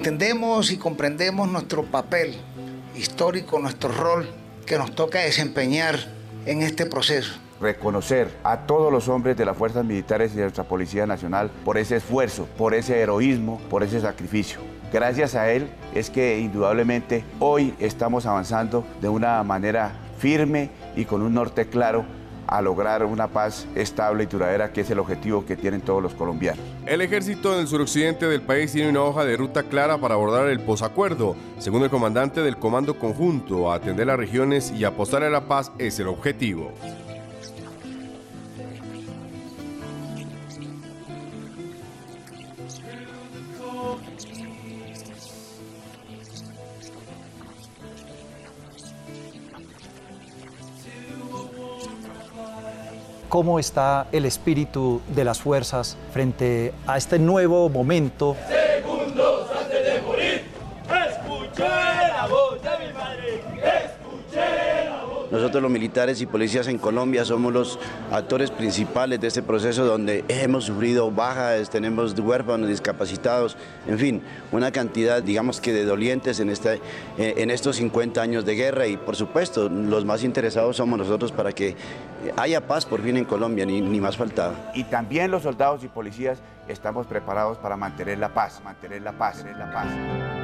Entendemos y comprendemos nuestro papel histórico, nuestro rol que nos toca desempeñar en este proceso reconocer a todos los hombres de las fuerzas militares y de nuestra Policía Nacional por ese esfuerzo, por ese heroísmo, por ese sacrificio. Gracias a él es que indudablemente hoy estamos avanzando de una manera firme y con un norte claro a lograr una paz estable y duradera, que es el objetivo que tienen todos los colombianos. El ejército del suroccidente del país tiene una hoja de ruta clara para abordar el posacuerdo. Según el comandante del Comando Conjunto, atender las regiones y apostar a la paz es el objetivo. Cómo está el espíritu de las fuerzas frente a este nuevo momento. Segundos antes de morir, escuché la voz Nosotros los militares y policías en Colombia somos los actores principales de este proceso donde hemos sufrido bajas, tenemos huérfanos, discapacitados, en fin, una cantidad, digamos que de dolientes en, este, en estos 50 años de guerra y por supuesto los más interesados somos nosotros para que haya paz por fin en Colombia, ni, ni más faltaba. Y también los soldados y policías estamos preparados para mantener la paz, mantener la paz, mantener la paz.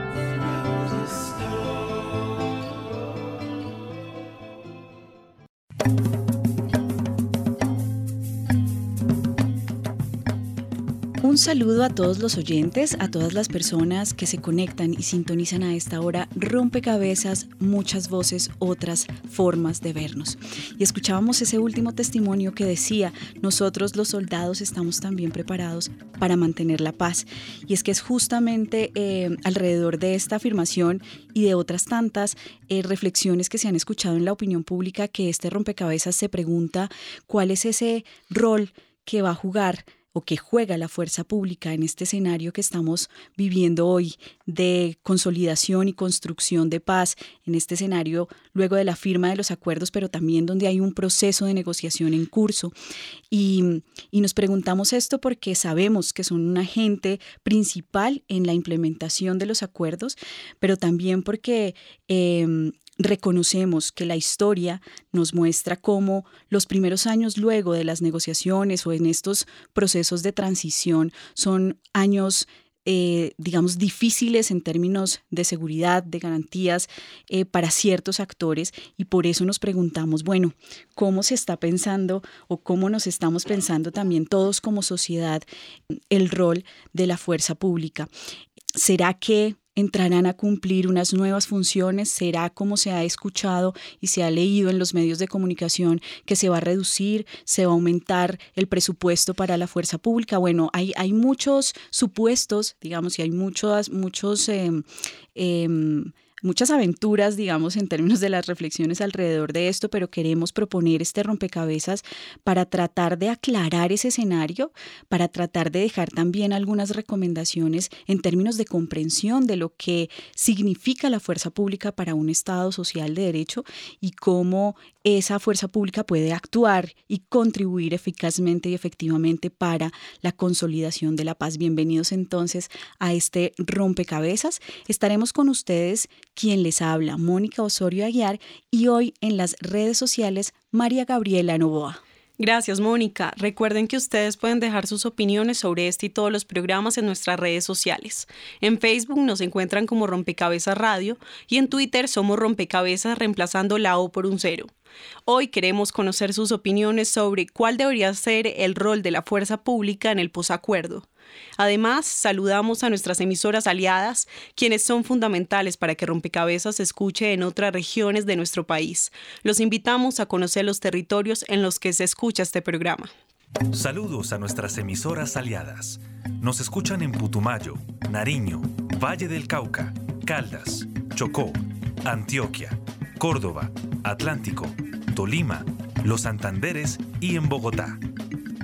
Saludo a todos los oyentes, a todas las personas que se conectan y sintonizan a esta hora. Rompecabezas, muchas voces, otras formas de vernos. Y escuchábamos ese último testimonio que decía, nosotros los soldados estamos también preparados para mantener la paz. Y es que es justamente eh, alrededor de esta afirmación y de otras tantas eh, reflexiones que se han escuchado en la opinión pública que este rompecabezas se pregunta cuál es ese rol que va a jugar o que juega la fuerza pública en este escenario que estamos viviendo hoy de consolidación y construcción de paz, en este escenario luego de la firma de los acuerdos, pero también donde hay un proceso de negociación en curso. Y, y nos preguntamos esto porque sabemos que son un agente principal en la implementación de los acuerdos, pero también porque eh, reconocemos que la historia nos muestra cómo los primeros años luego de las negociaciones o en estos procesos de transición son años eh, digamos, difíciles en términos de seguridad, de garantías eh, para ciertos actores y por eso nos preguntamos, bueno, ¿cómo se está pensando o cómo nos estamos pensando también todos como sociedad el rol de la fuerza pública? ¿Será que entrarán a cumplir unas nuevas funciones, será como se ha escuchado y se ha leído en los medios de comunicación que se va a reducir, se va a aumentar el presupuesto para la fuerza pública. Bueno, hay, hay muchos supuestos, digamos, y hay muchos, muchos eh, eh, muchas aventuras, digamos, en términos de las reflexiones alrededor de esto, pero queremos proponer este rompecabezas para tratar de aclarar ese escenario, para tratar de dejar también algunas recomendaciones en términos de comprensión de lo que significa la fuerza pública para un Estado social de derecho y cómo esa fuerza pública puede actuar y contribuir eficazmente y efectivamente para la consolidación de la paz. Bienvenidos entonces a este rompecabezas. Estaremos con ustedes quien les habla, Mónica Osorio Aguiar, y hoy en las redes sociales, María Gabriela Novoa. Gracias, Mónica. Recuerden que ustedes pueden dejar sus opiniones sobre este y todos los programas en nuestras redes sociales. En Facebook nos encuentran como Rompecabezas Radio y en Twitter somos Rompecabezas reemplazando la O por un cero. Hoy queremos conocer sus opiniones sobre cuál debería ser el rol de la fuerza pública en el posacuerdo. Además, saludamos a nuestras emisoras aliadas, quienes son fundamentales para que Rompecabezas se escuche en otras regiones de nuestro país. Los invitamos a conocer los territorios en los que se escucha este programa. Saludos a nuestras emisoras aliadas. Nos escuchan en Putumayo, Nariño, Valle del Cauca, Caldas, Chocó, Antioquia, Córdoba, Atlántico, Tolima, Los Santanderes y en Bogotá.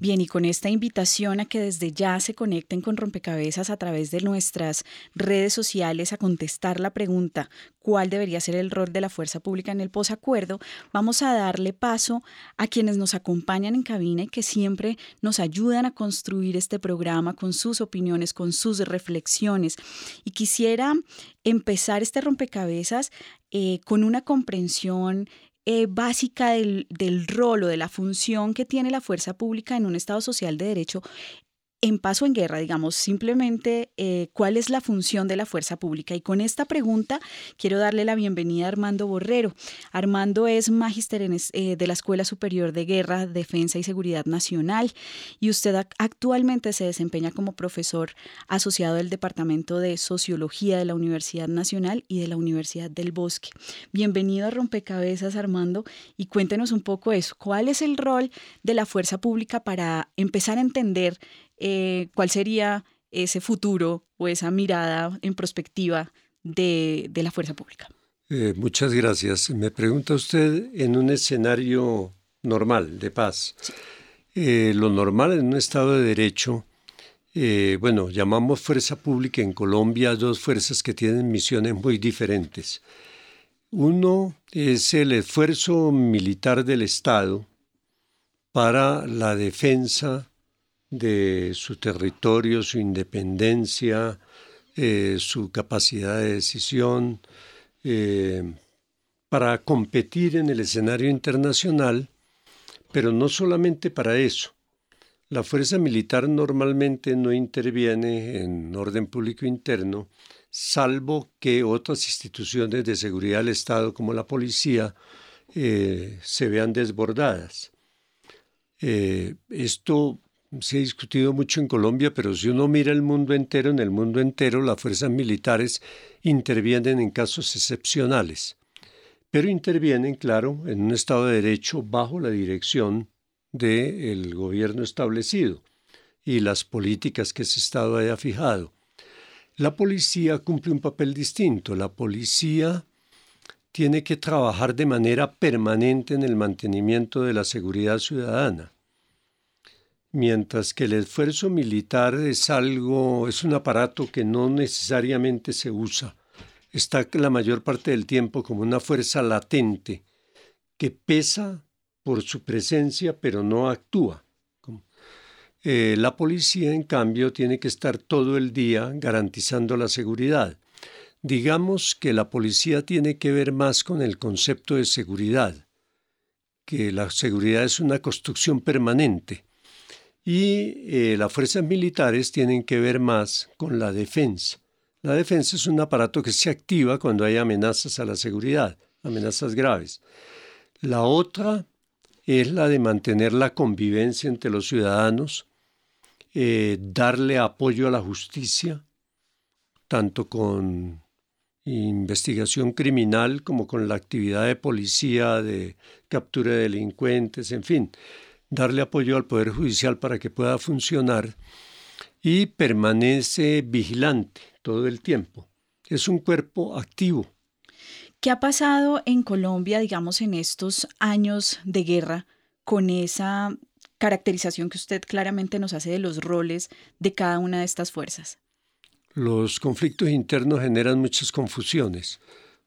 Bien, y con esta invitación a que desde ya se conecten con Rompecabezas a través de nuestras redes sociales a contestar la pregunta cuál debería ser el rol de la fuerza pública en el posacuerdo, vamos a darle paso a quienes nos acompañan en cabina y que siempre nos ayudan a construir este programa con sus opiniones, con sus reflexiones. Y quisiera empezar este rompecabezas eh, con una comprensión eh, básica del, del rol o de la función que tiene la fuerza pública en un Estado social de derecho en paso en guerra, digamos, simplemente eh, cuál es la función de la fuerza pública. Y con esta pregunta quiero darle la bienvenida a Armando Borrero. Armando es magíster eh, de la Escuela Superior de Guerra, Defensa y Seguridad Nacional y usted actualmente se desempeña como profesor asociado del Departamento de Sociología de la Universidad Nacional y de la Universidad del Bosque. Bienvenido a Rompecabezas, Armando, y cuéntenos un poco eso. ¿Cuál es el rol de la fuerza pública para empezar a entender eh, cuál sería ese futuro o esa mirada en perspectiva de, la fuerza pública. Eh, muchas gracias. Me pregunta usted en un escenario normal, de paz. Eh, lo normal en un Estado de Derecho, bueno, llamamos fuerza pública en Colombia dos fuerzas que tienen misiones muy diferentes. Uno es el esfuerzo militar del Estado para la defensa de su territorio, su independencia, eh, su capacidad de decisión, eh, para competir en el escenario internacional, pero no solamente para eso. La fuerza militar normalmente no interviene en orden público interno, salvo que otras instituciones de seguridad del Estado, como la policía, eh, se vean desbordadas. esto se ha discutido mucho en Colombia, pero si uno mira el mundo entero, en el mundo entero las fuerzas militares intervienen en casos excepcionales, pero intervienen, claro, en un Estado de Derecho bajo la dirección del gobierno establecido y las políticas que ese Estado haya fijado. La policía cumple un papel distinto. La policía tiene que trabajar de manera permanente en el mantenimiento de la seguridad ciudadana mientras que el esfuerzo militar es algo, es un aparato que no necesariamente se usa. Está la mayor parte del tiempo como una fuerza latente que pesa por su presencia pero no actúa. Eh, la policía, en cambio, tiene que estar todo el día garantizando la seguridad. Digamos que la policía tiene que ver más con el concepto de seguridad, que la seguridad es una construcción permanente y eh, las fuerzas militares tienen que ver más con la defensa. La defensa es un aparato que se activa cuando hay amenazas a la seguridad, amenazas graves. La otra es la de mantener la convivencia entre los ciudadanos, eh, darle apoyo a la justicia, tanto con investigación criminal como con la actividad de policía, de captura de delincuentes, en fin darle apoyo al Poder Judicial para que pueda funcionar y permanece vigilante todo el tiempo. Es un cuerpo activo. ¿Qué ha pasado en Colombia, digamos, en estos años de guerra con esa caracterización que usted claramente nos hace de los roles de cada una de estas fuerzas? Los conflictos internos generan muchas confusiones.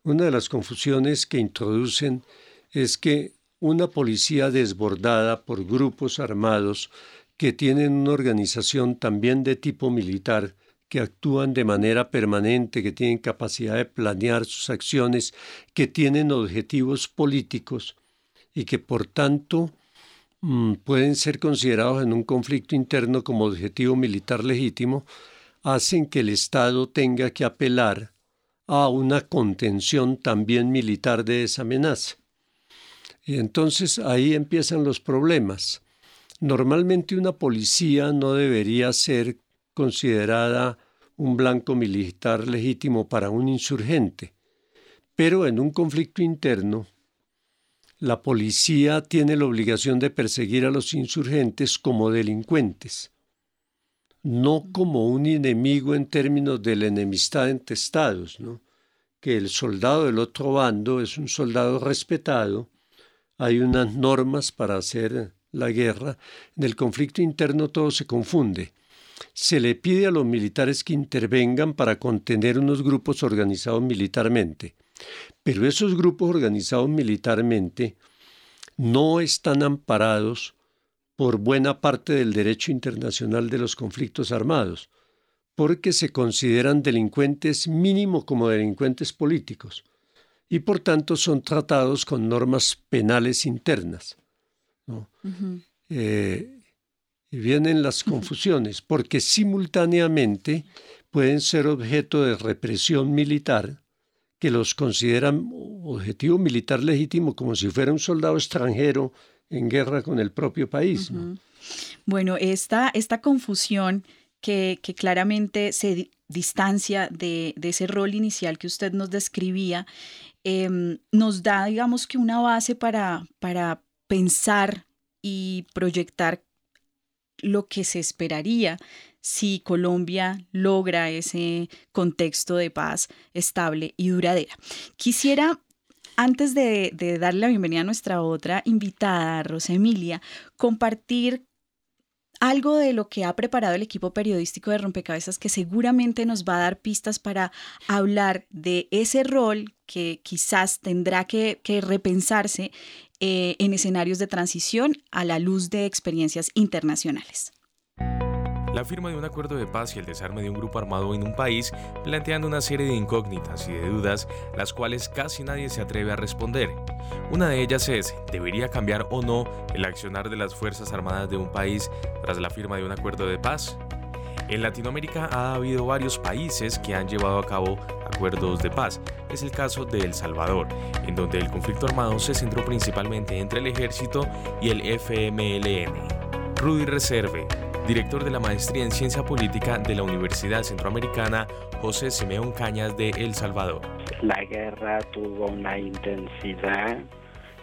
Una de las confusiones que introducen es que una policía desbordada por grupos armados que tienen una organización también de tipo militar, que actúan de manera permanente, que tienen capacidad de planear sus acciones, que tienen objetivos políticos y que por tanto mm, pueden ser considerados en un conflicto interno como objetivo militar legítimo, hacen que el Estado tenga que apelar a una contención también militar de esa amenaza. Y entonces ahí empiezan los problemas. Normalmente una policía no debería ser considerada un blanco militar legítimo para un insurgente, pero en un conflicto interno, la policía tiene la obligación de perseguir a los insurgentes como delincuentes, no como un enemigo en términos de la enemistad entre estados, ¿no? que el soldado del otro bando es un soldado respetado, hay unas normas para hacer la guerra, en el conflicto interno todo se confunde. Se le pide a los militares que intervengan para contener unos grupos organizados militarmente, pero esos grupos organizados militarmente no están amparados por buena parte del derecho internacional de los conflictos armados, porque se consideran delincuentes mínimo como delincuentes políticos, y por tanto son tratados con normas penales internas. Eh, y vienen las confusiones, porque simultáneamente pueden ser objeto de represión militar, que los consideran objetivo militar legítimo como si fuera un soldado extranjero en guerra con el propio país. Bueno, esta, esta confusión que, claramente se distancia de, ese rol inicial que usted nos describía, em, nos da, digamos que una base para, para pensar y proyectar lo que se esperaría si Colombia logra ese contexto de paz estable y duradera. Quisiera, antes de, darle la bienvenida a nuestra otra invitada, Rosa Emilia, compartir algo de lo que ha preparado el equipo periodístico de Rompecabezas que seguramente nos va a dar pistas para hablar de ese rol que quizás tendrá que, repensarse eh, en escenarios de transición a la luz de experiencias internacionales. La firma de un acuerdo de paz y el desarme de un grupo armado en un país planteando una serie de incógnitas y de dudas, las cuales casi nadie se atreve a responder. Una de ellas es, ¿debería cambiar o no el accionar de las Fuerzas Armadas de un país tras la firma de un acuerdo de paz? En Latinoamérica ha habido varios países que han llevado a cabo acuerdos de paz. Es el caso de El Salvador, en donde el conflicto armado se centró principalmente entre el ejército y el FMLN. Rudy Reserve, director de la maestría en ciencia política de la Universidad Centroamericana José Simeón Cañas de El Salvador. La guerra tuvo una intensidad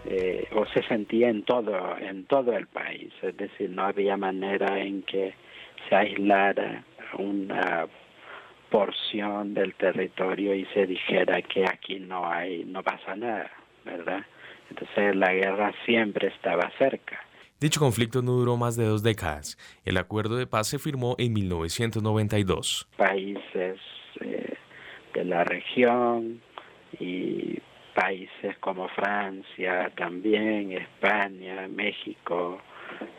eh, o se sentía en todo en todo el país, es decir, no había manera en que se aislara una porción del territorio y se dijera que aquí no hay no pasa nada, ¿verdad? Entonces la guerra siempre estaba cerca. Dicho conflicto no duró más de dos décadas. El acuerdo de paz se firmó en 1992. Países eh, de la región y países como Francia, también España, México,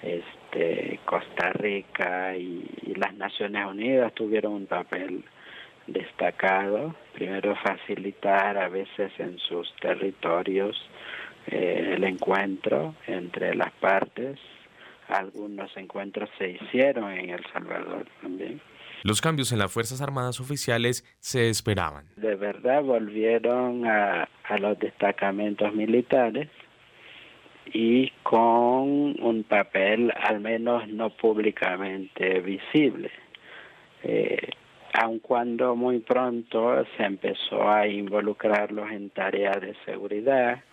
este, Costa Rica y, las Naciones Unidas tuvieron un papel destacado. Primero facilitar a veces en sus territorios eh, el encuentro entre las partes. Algunos encuentros se hicieron en El Salvador también. Los cambios en las Fuerzas Armadas oficiales se esperaban. De verdad volvieron a, a los destacamentos militares y con un papel al menos no públicamente visible. Eh, aun cuando muy pronto se empezó a involucrarlos en tareas de seguridad,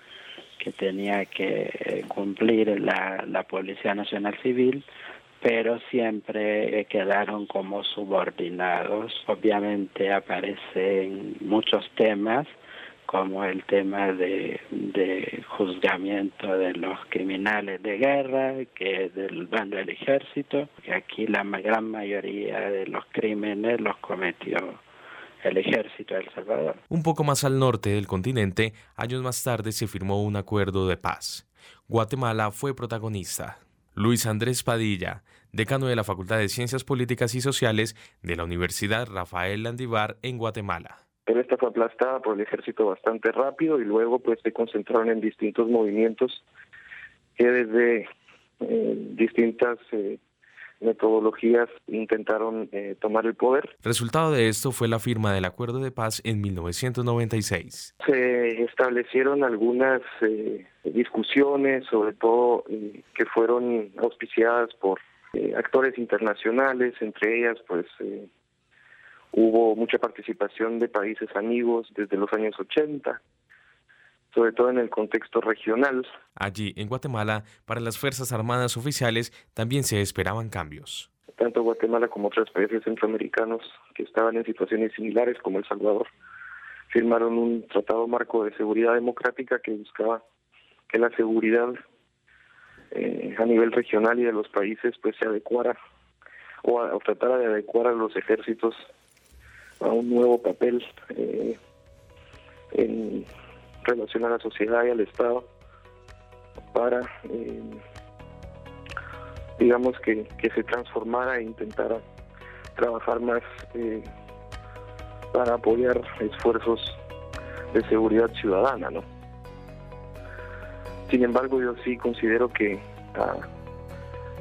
que tenía que eh, cumplir la, la Policía Nacional Civil, pero siempre quedaron como subordinados. Obviamente aparecen muchos temas, como el tema de, de juzgamiento de los criminales de guerra, que del bando del ejército, que aquí la gran mayoría de los crímenes los cometió el ejército de El Salvador. Un poco más al norte del continente, años más tarde se firmó un acuerdo de paz. Guatemala fue protagonista. Luis Andrés Padilla, decano de la Facultad de Ciencias Políticas y Sociales de la Universidad Rafael Landivar en Guatemala. Pero esta fue aplastada por el ejército bastante rápido y luego pues se concentraron en distintos movimientos que desde eh, distintas eh, metodologías intentaron eh, tomar el poder. Resultado de esto fue la firma del acuerdo de paz en 1996. Se establecieron algunas eh, discusiones, sobre todo eh, que fueron auspiciadas por actores internacionales, entre ellas pues hubo mucha participación de países amigos desde los años 80 sobre todo en el contexto regional. Allí, en Guatemala, para las Fuerzas Armadas oficiales también se esperaban cambios. Tanto Guatemala como otros países centroamericanos que estaban en situaciones similares como El Salvador firmaron un tratado marco de seguridad democrática que buscaba que la seguridad eh, a nivel regional y de los países pues se adecuara o, tratara de adecuar a los ejércitos a un nuevo papel eh, en relación a la sociedad y al Estado para, eh, digamos, que, se transformara e intentara trabajar más eh, para apoyar esfuerzos de seguridad ciudadana, ¿no? Sin embargo, yo sí considero que ah,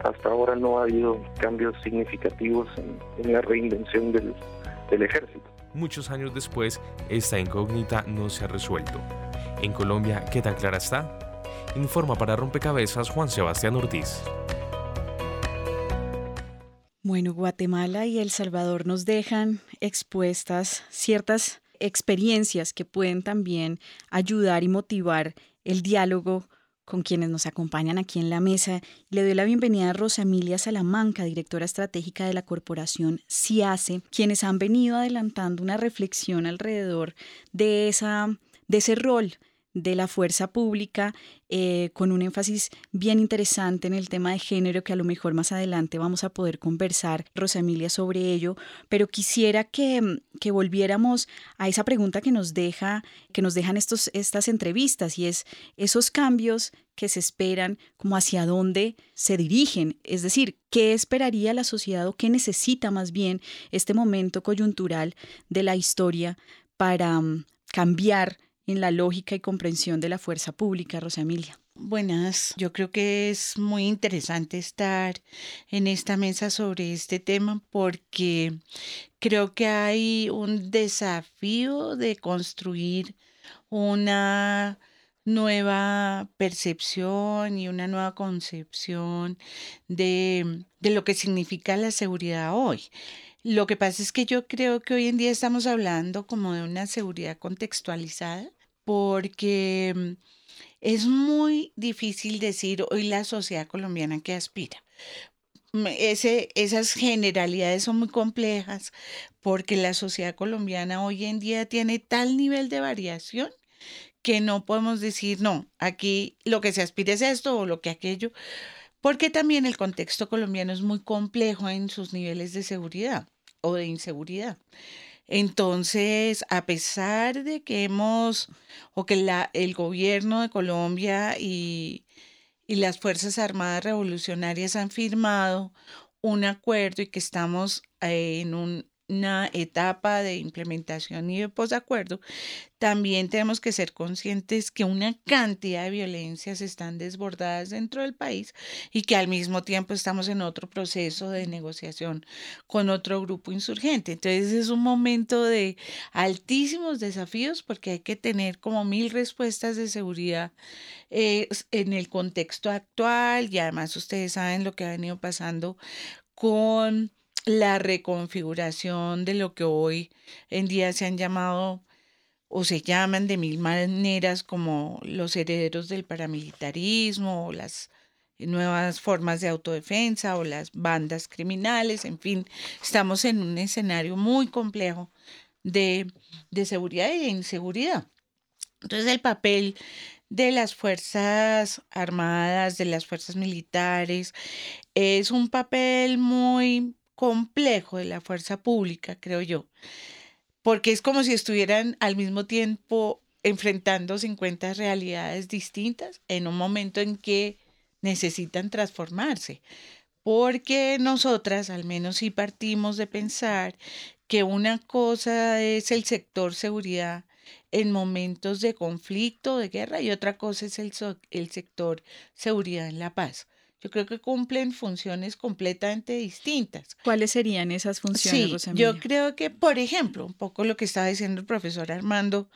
hasta ahora no ha habido cambios significativos en, la reinvención del ejército. Muchos años después, esta incógnita no se ha resuelto. En Colombia, ¿qué tan clara está? Informa para Rompecabezas Juan Sebastián Ortiz. Bueno, Guatemala y El Salvador nos dejan expuestas ciertas experiencias que pueden también ayudar y motivar el diálogo con quienes nos acompañan aquí en la mesa. Le doy la bienvenida a Rosa Emilia Salamanca, directora estratégica de la corporación CIACE, quienes han venido adelantando una reflexión alrededor de esa de ese rol de la fuerza pública, eh, con un énfasis bien interesante en el tema de género, que a lo mejor más adelante vamos a poder conversar, Rosa Emilia, sobre ello, pero quisiera que, que volviéramos a esa pregunta que nos deja, que nos dejan estos, estas entrevistas, y es esos cambios que se esperan, como hacia dónde se dirigen, es decir, qué esperaría la sociedad o qué necesita más bien este momento coyuntural de la historia para mm, cambiar en la lógica y comprensión de la fuerza pública, Rosa Emilia. Buenas, yo creo que es muy interesante estar en esta mesa sobre este tema porque creo que hay un desafío de construir una nueva percepción y una nueva concepción de, de, lo que significa la seguridad hoy. Lo que pasa es que yo creo que hoy en día estamos hablando como de una seguridad contextualizada porque mm, es muy difícil decir hoy la sociedad colombiana que aspira. Mm, esas generalidades son muy complejas porque la sociedad colombiana hoy en día tiene tal nivel de variación que no podemos decir, no, aquí lo que se aspira es esto o lo que aquello, porque también el contexto colombiano es muy complejo en sus niveles de seguridad o de inseguridad. Entonces, a pesar de que hemos, o que la, el gobierno de Colombia y, y las Fuerzas Armadas Revolucionarias han firmado un acuerdo y que estamos eh, en un una etapa de implementación y de posacuerdo, también tenemos que ser conscientes que una cantidad de violencias están desbordadas dentro del país y que al mismo tiempo estamos en otro proceso de negociación con otro grupo insurgente. Entonces es un momento de altísimos desafíos porque hay que tener como mil respuestas de seguridad eh, en el contexto actual y además ustedes saben lo que ha venido pasando con la reconfiguración de lo que hoy en día se han llamado o se llaman de mil maneras como los herederos del paramilitarismo o las nuevas formas de autodefensa o las bandas criminales, en fin, estamos en un escenario muy complejo de, de seguridad e inseguridad. Entonces el papel de las Fuerzas Armadas, de las Fuerzas Militares, es un papel muy complejo de la fuerza pública, creo yo, porque es como si estuvieran al mismo tiempo enfrentando 50 realidades distintas en un momento en que necesitan transformarse. Porque nosotras, al menos si partimos de pensar que una cosa es el sector seguridad en momentos de conflicto, de guerra, y otra cosa es el, el sector seguridad en la paz. Yo creo que cumplen funciones completamente distintas. ¿Cuáles serían esas funciones, sí, Yo creo que, por ejemplo, un poco lo que estaba diciendo el profesor Armando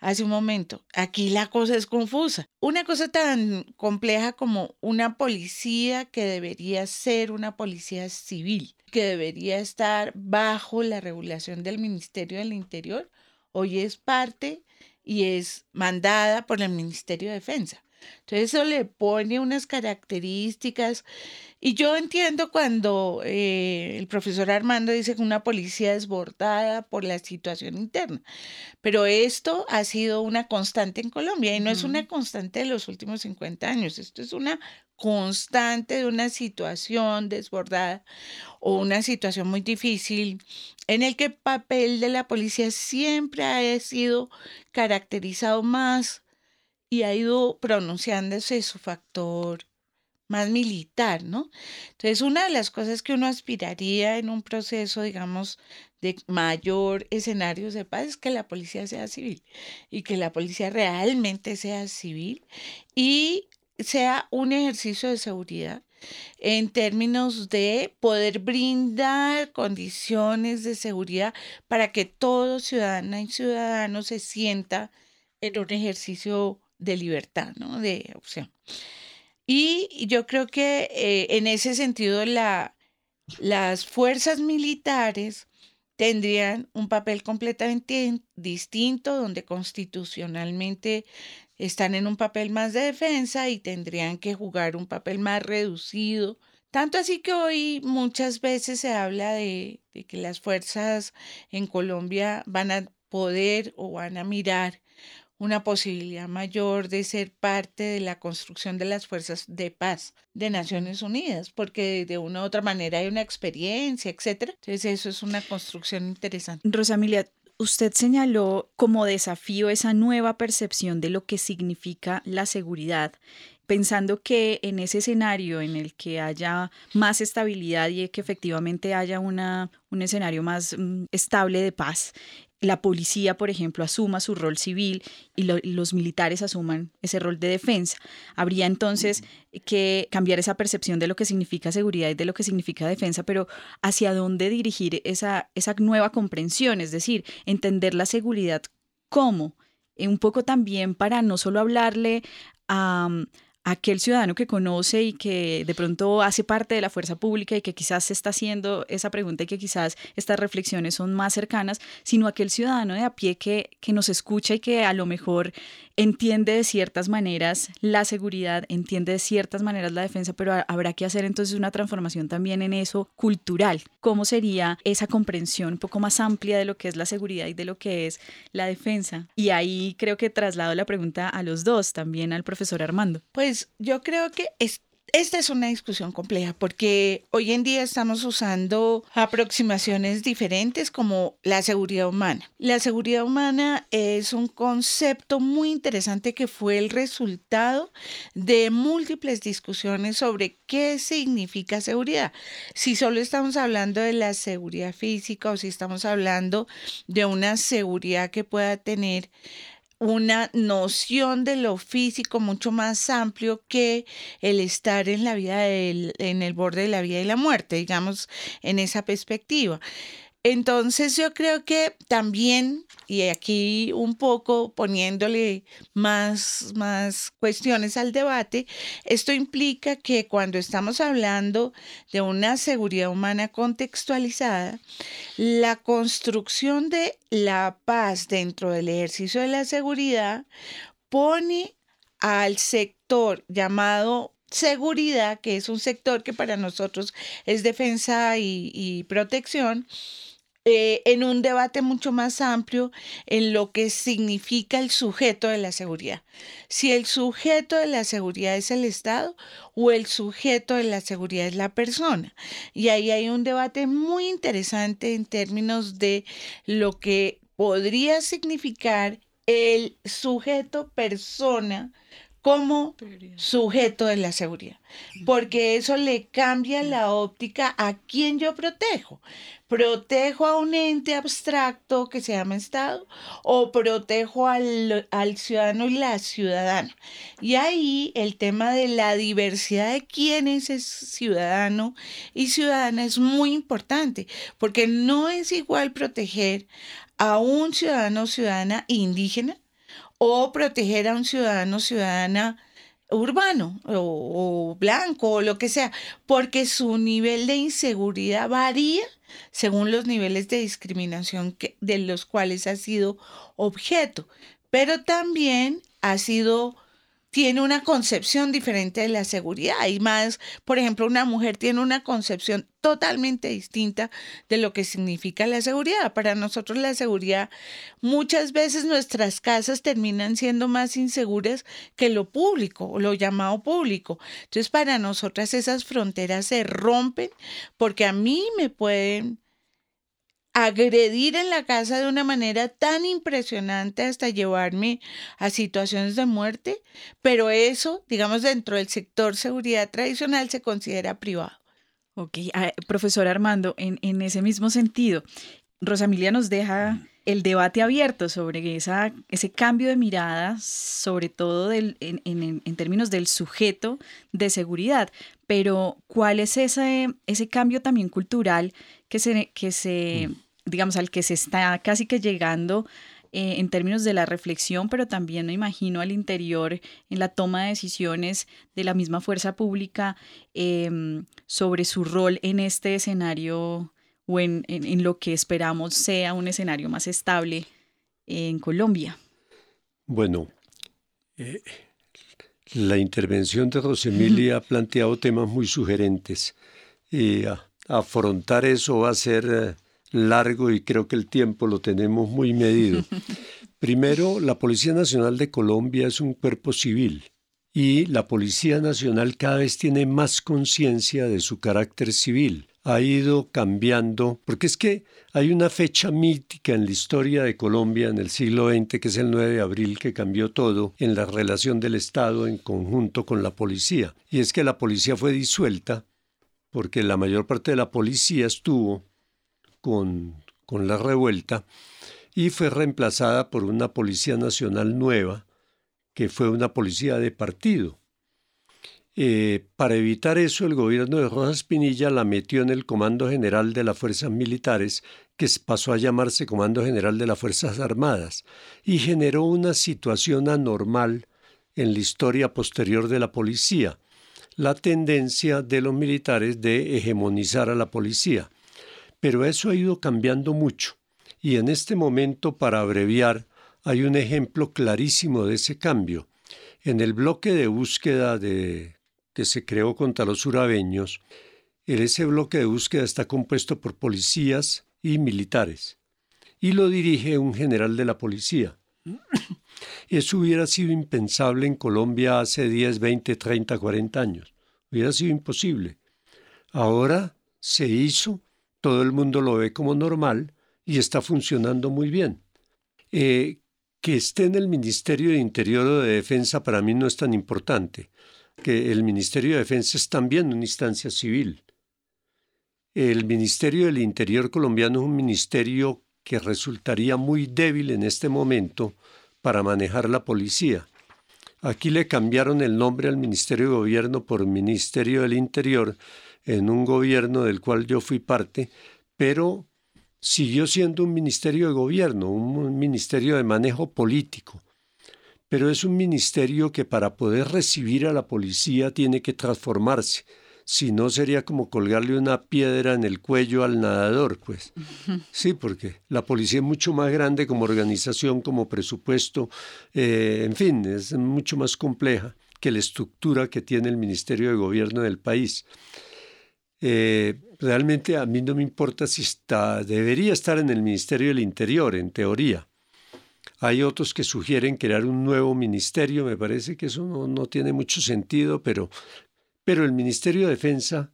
hace un momento, aquí la cosa es confusa. Una cosa tan compleja como una policía que debería ser una policía civil, que debería estar bajo la regulación del Ministerio del Interior, hoy es parte y es mandada por el Ministerio de Defensa. Entonces eso le pone unas características. Y yo entiendo cuando eh, el profesor Armando dice que una policía desbordada por la situación interna, pero esto ha sido una constante en Colombia y no es una constante de los últimos 50 años, esto es una constante de una situación desbordada o una situación muy difícil en el que el papel de la policía siempre ha sido caracterizado más y ha ido pronunciándose su factor más militar, ¿no? Entonces, una de las cosas que uno aspiraría en un proceso, digamos, de mayor escenarios de paz es que la policía sea civil y que la policía realmente sea civil y sea un ejercicio de seguridad en términos de poder brindar condiciones de seguridad para que todo ciudadana y ciudadano se sienta en un ejercicio de libertad, ¿no? De opción. Y yo creo que eh, en ese sentido la, las fuerzas militares tendrían un papel completamente distinto, donde constitucionalmente están en un papel más de defensa y tendrían que jugar un papel más reducido. Tanto así que hoy muchas veces se habla de que las fuerzas en Colombia van a poder o van a mirar una posibilidad mayor de ser parte de la construcción de las fuerzas de paz de Naciones Unidas, porque de una u otra manera hay una experiencia, etcétera. Entonces eso es una construcción interesante. Rosamilia, usted señaló como desafío esa nueva percepción de lo que significa la seguridad pensando que en ese escenario en el que haya más estabilidad y que efectivamente haya una, un escenario más mm, estable de paz, la policía, por ejemplo, asuma su rol civil y, los militares asuman ese rol de defensa. Habría entonces que cambiar esa percepción de lo que significa seguridad y de lo que significa defensa, pero hacia dónde dirigir esa, esa nueva comprensión, es decir, entender la seguridad como eh, un poco también para no solo hablarle a aquel ciudadano que conoce y que de pronto hace parte de la fuerza pública y que quizás se está haciendo esa pregunta y que quizás estas reflexiones son más cercanas, sino aquel ciudadano de a pie que, que nos escucha y que a lo mejor entiende de ciertas maneras la seguridad, entiende de ciertas maneras la defensa, pero habrá que hacer entonces una transformación también en eso cultural. ¿Cómo sería esa comprensión un poco más amplia de lo que es la seguridad y de lo que es la defensa? Y ahí creo que traslado la pregunta a los dos, también al profesor Armando. Pues yo creo que esta es una discusión compleja porque hoy en día estamos usando aproximaciones diferentes como la seguridad humana. La seguridad humana es un concepto muy interesante que fue el resultado de múltiples discusiones sobre qué significa seguridad. Si solo estamos hablando de la seguridad física o si estamos hablando de una seguridad que pueda tener una noción de lo físico mucho más amplio que el estar en la vida en el borde de la vida y la muerte, digamos, en esa perspectiva. Entonces yo creo que también, y aquí un poco poniéndole más, más cuestiones al debate, esto implica que cuando estamos hablando de una seguridad humana contextualizada, la construcción de la paz dentro del ejercicio de la seguridad pone al sector llamado seguridad, que es un sector que para nosotros es defensa y, y protección, eh, en un debate mucho más amplio en lo que significa el sujeto de la seguridad. Si el sujeto de la seguridad es el Estado o el sujeto de la seguridad es la persona. Y ahí hay un debate muy interesante en términos de lo que podría significar el sujeto persona como sujeto de la seguridad, porque eso le cambia la óptica a quién yo protejo. ¿Protejo a un ente abstracto que se llama Estado o protejo al, al, ciudadano y la ciudadana? Y ahí el tema de la diversidad de quién es ciudadano y ciudadana es muy importante, porque no es igual proteger a un ciudadano o ciudadana indígena o proteger a un ciudadano ciudadana urbano o, blanco o lo que sea, porque su nivel de inseguridad varía según los niveles de discriminación de los cuales ha sido objeto, pero también ha sido tiene una concepción diferente de la seguridad. Y más, por ejemplo, una mujer tiene una concepción totalmente distinta de lo que significa la seguridad. Para nosotros la seguridad, muchas veces nuestras casas terminan siendo más inseguras que lo público lo llamado público. Entonces, para nosotras esas fronteras se rompen porque a mí me pueden agredir en la casa de una manera tan impresionante hasta llevarme a situaciones de muerte, pero eso, digamos, dentro del sector seguridad tradicional se considera privado. Ok, ah, profesor Armando, en, en, ese mismo sentido, Rosamilia nos deja el debate abierto sobre esa, ese cambio de mirada, sobre todo del, en, en, en, términos del sujeto de seguridad, pero ¿cuál es ese, ese cambio también cultural que se, que se mm digamos, al que se está casi que llegando eh, en términos de la reflexión, pero también me imagino al interior en la toma de decisiones de la misma fuerza pública em, sobre su rol en este escenario o en, lo que esperamos sea un escenario más estable en Colombia. Bueno, eh, la intervención de Rosemilia ha planteado temas muy sugerentes y afrontar eso va a ser eh, largo y creo que el tiempo lo tenemos muy medido. Primero, la Policía Nacional de Colombia es un cuerpo civil y la Policía Nacional cada vez tiene más conciencia de su carácter civil. Ha ido cambiando, porque es que hay una fecha mítica en la historia de Colombia en el siglo XX, que es el 9 de abril, que cambió todo en la relación del Estado en conjunto con la policía. Y es que la policía fue disuelta porque la mayor parte de la policía estuvo con, la revuelta y fue reemplazada por una Policía Nacional nueva, que fue una policía de partido. Eh, para evitar eso, el gobierno de Rojas Pinilla la metió en el Comando General de las Fuerzas Militares, que pasó a llamarse Comando General de las Fuerzas Armadas, y generó una situación anormal en la historia posterior de la policía, la tendencia de los militares de hegemonizar a la policía. Pero eso ha ido cambiando mucho y en este momento, para abreviar, hay un ejemplo clarísimo de ese cambio. En el bloque de búsqueda de, que se creó contra los urabeños, ese bloque de búsqueda está compuesto por policías y militares, y lo dirige un general de la policía. Eso hubiera sido impensable en Colombia hace 10, 20, 30, 40 años. Hubiera sido imposible. Ahora se hizo todo el mundo lo ve como normal y está funcionando muy bien. Eh, que esté en el Ministerio de Interior o de Defensa para mí no es tan importante, que el Ministerio de Defensa es también una instancia civil. El Ministerio del Interior colombiano es un ministerio que resultaría muy débil en este momento para manejar la policía. Aquí le cambiaron el nombre al Ministerio de Gobierno por Ministerio del Interior en un gobierno del cual yo fui parte, pero siguió siendo un ministerio de gobierno, un ministerio de manejo político. Pero es un ministerio que para poder recibir a la policía tiene que transformarse. Si no, sería como colgarle una piedra en el cuello al nadador, pues. Sí, porque la policía es mucho más grande como organización, como presupuesto, eh, en fin, es mucho más compleja que la estructura que tiene el Ministerio de Gobierno del país. Eh, realmente a mí no me importa si está, debería estar en el Ministerio del Interior, en teoría. Hay otros que sugieren crear un nuevo ministerio, me parece que eso no, tiene mucho sentido, pero, pero el Ministerio de Defensa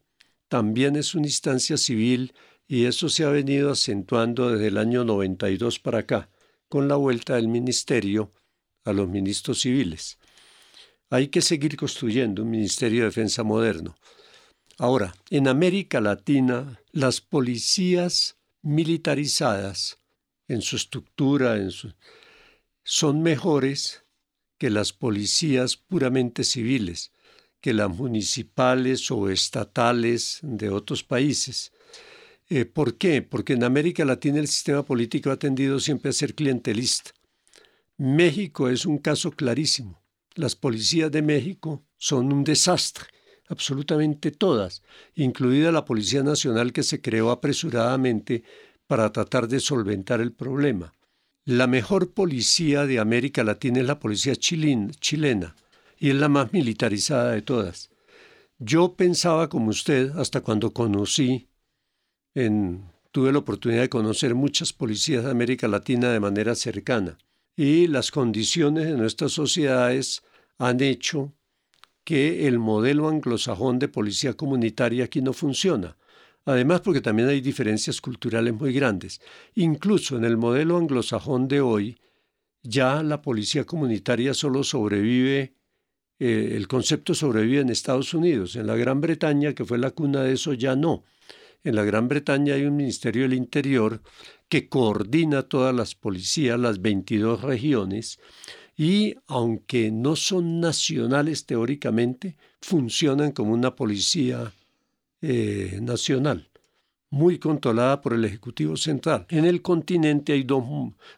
también es una instancia civil y eso se ha venido acentuando desde el año 92 para acá, con la vuelta del ministerio a los ministros civiles. Hay que seguir construyendo un Ministerio de Defensa moderno. Ahora, en América Latina, las policías militarizadas en su estructura en son mejores que las policías puramente civiles, que las municipales o estatales de otros países. Eh, ¿Por qué? Porque en América Latina el sistema político ha tendido siempre a ser clientelista. México es un caso clarísimo. Las policías de México son un desastre, absolutamente todas, incluida la Policía Nacional que se creó apresuradamente para tratar de solventar el problema. La mejor policía de América Latina es la policía chilena y es la más militarizada de todas. Yo pensaba como usted hasta cuando conocí, en, tuve la oportunidad de conocer muchas policías de América Latina de manera cercana y las condiciones de nuestras sociedades han hecho que el modelo anglosajón de policía comunitaria aquí no funciona. Además, porque también hay diferencias culturales muy grandes. Incluso en el modelo anglosajón de hoy, ya la policía comunitaria solo sobrevive, eh, el concepto sobrevive en Estados Unidos. En la Gran Bretaña, que fue la cuna de eso, ya no. En la Gran Bretaña hay un Ministerio del Interior que coordina todas las policías, las 22 regiones, y aunque no son nacionales teóricamente, funcionan como una policía eh, nacional, muy controlada por el Ejecutivo Central. En el continente hay dos,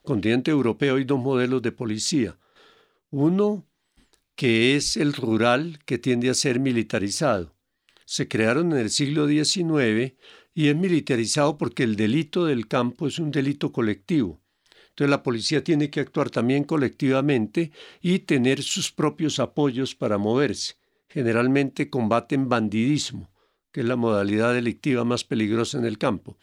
continente europeo hay dos modelos de policía. Uno que es el rural, que tiende a ser militarizado. Se crearon en el siglo XIX y es militarizado porque el delito del campo es un delito colectivo. Entonces la policía tiene que actuar también colectivamente y tener sus propios apoyos para moverse. Generalmente combaten bandidismo, que es la modalidad delictiva más peligrosa en el campo.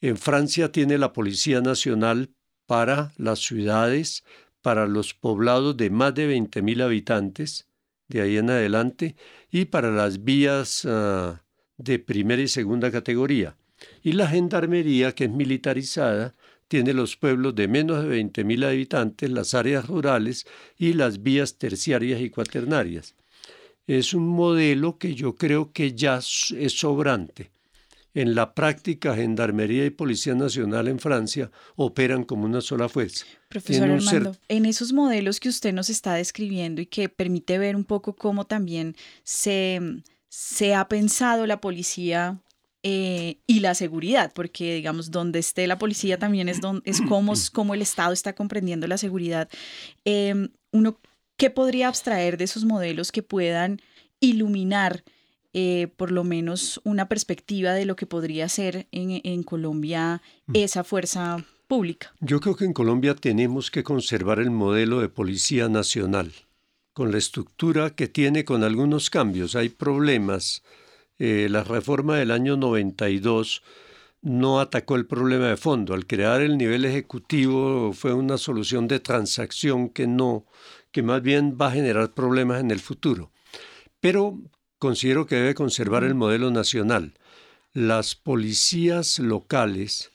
En Francia tiene la Policía Nacional para las ciudades, para los poblados de más de 20.000 habitantes, de ahí en adelante, y para las vías ah, de primera y segunda categoría. Y la gendarmería, que es militarizada, tiene los pueblos de menos de 20.000 habitantes, las áreas rurales y las vías terciarias y cuaternarias es un modelo que yo creo que ya es sobrante. En la práctica, Gendarmería y Policía Nacional en Francia operan como una sola fuerza. Profesor Armando, en esos modelos que usted nos está describiendo y que permite ver un poco cómo también se, se ha pensado la policía eh, y la seguridad, porque digamos, donde esté la policía también es, donde, es cómo, el Estado está comprendiendo la seguridad. Em, uno ¿Qué podría abstraer de esos modelos que puedan iluminar eh, por lo menos una perspectiva de lo que podría ser en, Colombia mm. esa fuerza pública? Yo creo que en Colombia tenemos que conservar el modelo de policía nacional, con la estructura que tiene con algunos cambios. Hay problemas. Eh, la reforma del año 92 no atacó el problema de fondo. Al crear el nivel ejecutivo fue una solución de transacción que no que más bien va a generar problemas en el futuro. Pero considero que debe conservar el modelo nacional. Las policías locales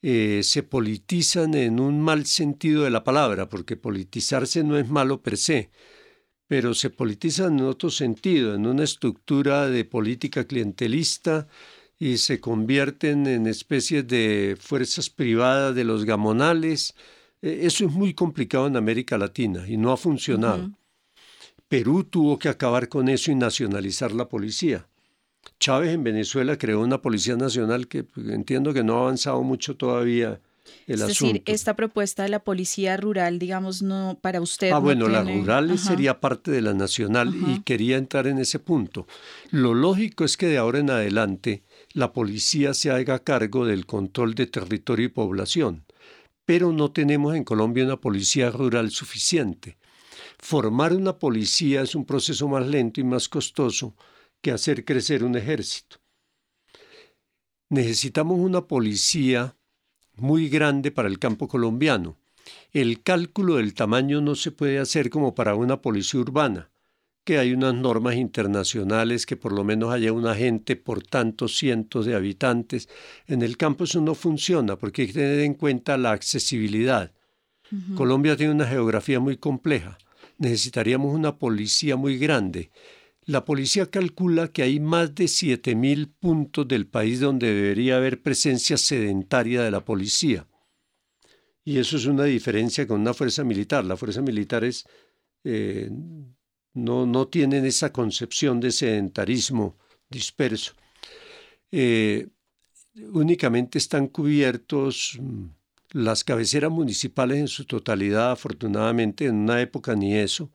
eh, se politizan en un mal sentido de la palabra, porque politizarse no es malo per se, pero se politizan en otro sentido, en una estructura de política clientelista y se convierten en especies de fuerzas privadas de los gamonales, e, eso es muy complicado en América Latina y no ha funcionado. Perú tuvo que acabar con eso y nacionalizar la policía. Chávez en Venezuela creó una policía nacional que pues, entiendo que no ha avanzado mucho todavía el es decir, esta propuesta de la policía rural, digamos, no para usted. Ah, bueno, la rural sería parte de la nacional y quería entrar en ese punto. Lo lógico es que de ahora en adelante la policía se haga cargo del control de territorio y población pero no tenemos en Colombia una policía rural suficiente. Formar una policía es un proceso más lento y más costoso que hacer crecer un ejército. Necesitamos una policía muy grande para el campo colombiano. El cálculo del tamaño no se puede hacer como para una policía urbana que hay unas normas internacionales que por lo menos haya un agente por tantos cientos de habitantes. En el campo eso no funciona porque hay que tener en cuenta la accesibilidad. Colombia tiene una geografía muy compleja necesitaríamos una policía muy grande. La policía calcula que hay más de 7.000 puntos del país donde debería haber presencia sedentaria de la policía. Y eso es una diferencia con una fuerza militar. Las fuerzas militares eh, no, no, tienen esa concepción de sedentarismo disperso. Eh, únicamente están cubiertos mm, las cabeceras municipales en su totalidad, afortunadamente, en una época ni eso,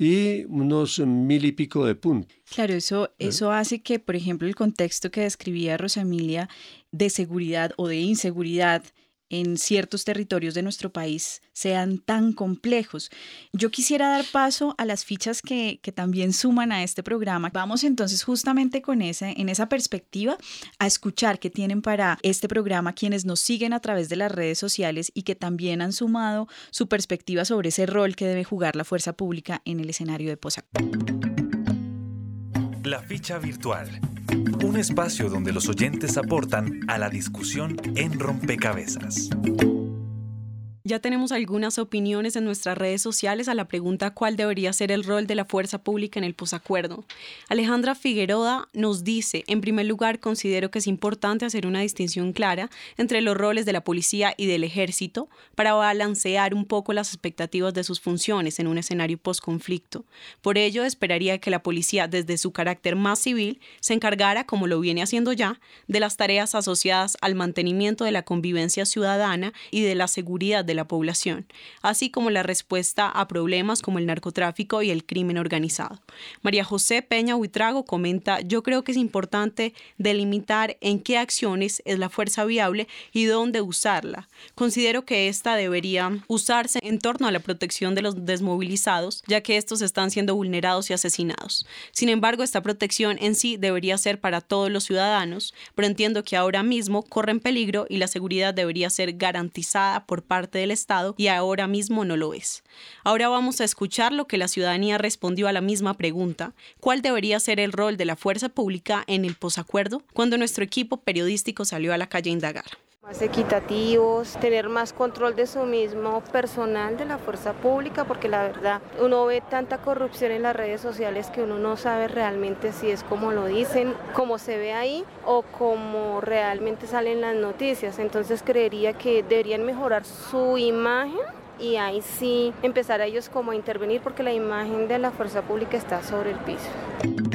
y unos mil y pico de puntos. Claro, eso, ¿Eh? eso hace que, por ejemplo, el contexto que describía Rosa Emilia de seguridad o de inseguridad en ciertos territorios de nuestro país sean tan complejos. Yo quisiera dar paso a las fichas que, también suman a este programa. Vamos entonces justamente con esa, en esa perspectiva a escuchar qué tienen para este programa quienes nos siguen a través de las redes sociales y que también han sumado su perspectiva sobre ese rol que debe jugar la fuerza pública en el escenario de POSA. La ficha virtual un espacio donde los oyentes aportan a la discusión en rompecabezas. Ya tenemos algunas opiniones en nuestras redes sociales a la pregunta cuál debería ser el rol de la fuerza pública en el posacuerdo. Alejandra Figueroa nos dice, en primer lugar, considero que es importante hacer una distinción clara entre los roles de la policía y del ejército para balancear un poco las expectativas de sus funciones en un escenario posconflicto. Por ello, esperaría que la policía, desde su carácter más civil, se encargara, como lo viene haciendo ya, de las tareas asociadas al mantenimiento de la convivencia ciudadana y de la seguridad de la población, así como la respuesta a problemas como el narcotráfico y el crimen organizado. María José Peña Huitrago comenta, yo creo que es importante delimitar en qué acciones es la fuerza viable y dónde usarla. Considero que esta debería usarse en torno a la protección de los desmovilizados, ya que estos están siendo vulnerados y asesinados. Sin embargo, esta protección en sí debería ser para todos los ciudadanos, pero entiendo que ahora mismo corren peligro y la seguridad debería ser garantizada por parte del Estado y ahora mismo no lo es. Ahora vamos a escuchar lo que la ciudadanía respondió a la misma pregunta, ¿cuál debería ser el rol de la fuerza pública en el posacuerdo? Cuando nuestro equipo periodístico salió a la calle a indagar más equitativos, tener más control de su mismo personal de la fuerza pública, porque la verdad uno ve tanta corrupción en las redes sociales que uno no sabe realmente si es como lo dicen, como se ve ahí o como realmente salen las noticias. Entonces creería que deberían mejorar su imagen y ahí sí empezar a ellos como a intervenir porque la imagen de la fuerza pública está sobre el piso.